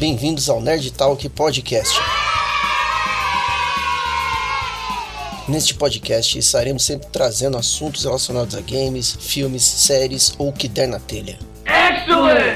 Bem-vindos ao Nerd Talk Podcast. Neste podcast estaremos sempre trazendo assuntos relacionados a games, filmes, séries ou o que der na telha. Excellent!